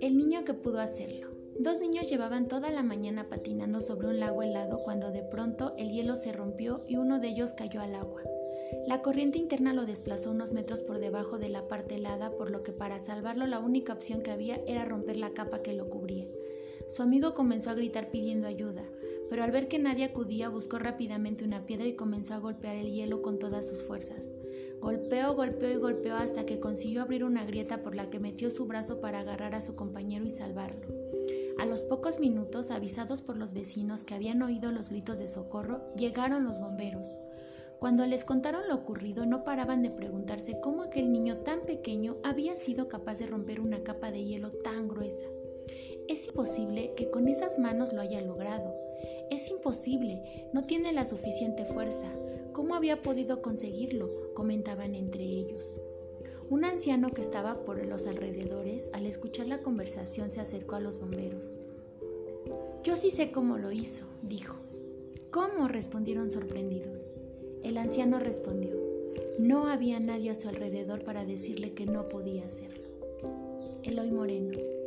El niño que pudo hacerlo. Dos niños llevaban toda la mañana patinando sobre un lago helado cuando de pronto el hielo se rompió y uno de ellos cayó al agua. La corriente interna lo desplazó unos metros por debajo de la parte helada, por lo que para salvarlo la única opción que había era romper la capa que lo cubría. Su amigo comenzó a gritar pidiendo ayuda, pero al ver que nadie acudía buscó rápidamente una piedra y comenzó a golpear el hielo con todas sus fuerzas. Golpeó, golpeó y golpeó hasta que consiguió abrir una grieta por la que metió su brazo para agarrar a su compañero y salvarlo. A los pocos minutos, avisados por los vecinos que habían oído los gritos de socorro, llegaron los bomberos. Cuando les contaron lo ocurrido, no paraban de preguntarse cómo aquel niño tan pequeño había sido capaz de romper una capa de hielo tan gruesa. Es imposible que con esas manos lo haya logrado. Es imposible, no tiene la suficiente fuerza. ¿Cómo había podido conseguirlo? comentaban entre ellos. Un anciano que estaba por los alrededores, al escuchar la conversación, se acercó a los bomberos. Yo sí sé cómo lo hizo, dijo. ¿Cómo? respondieron sorprendidos. El anciano respondió. No había nadie a su alrededor para decirle que no podía hacerlo. Eloy Moreno.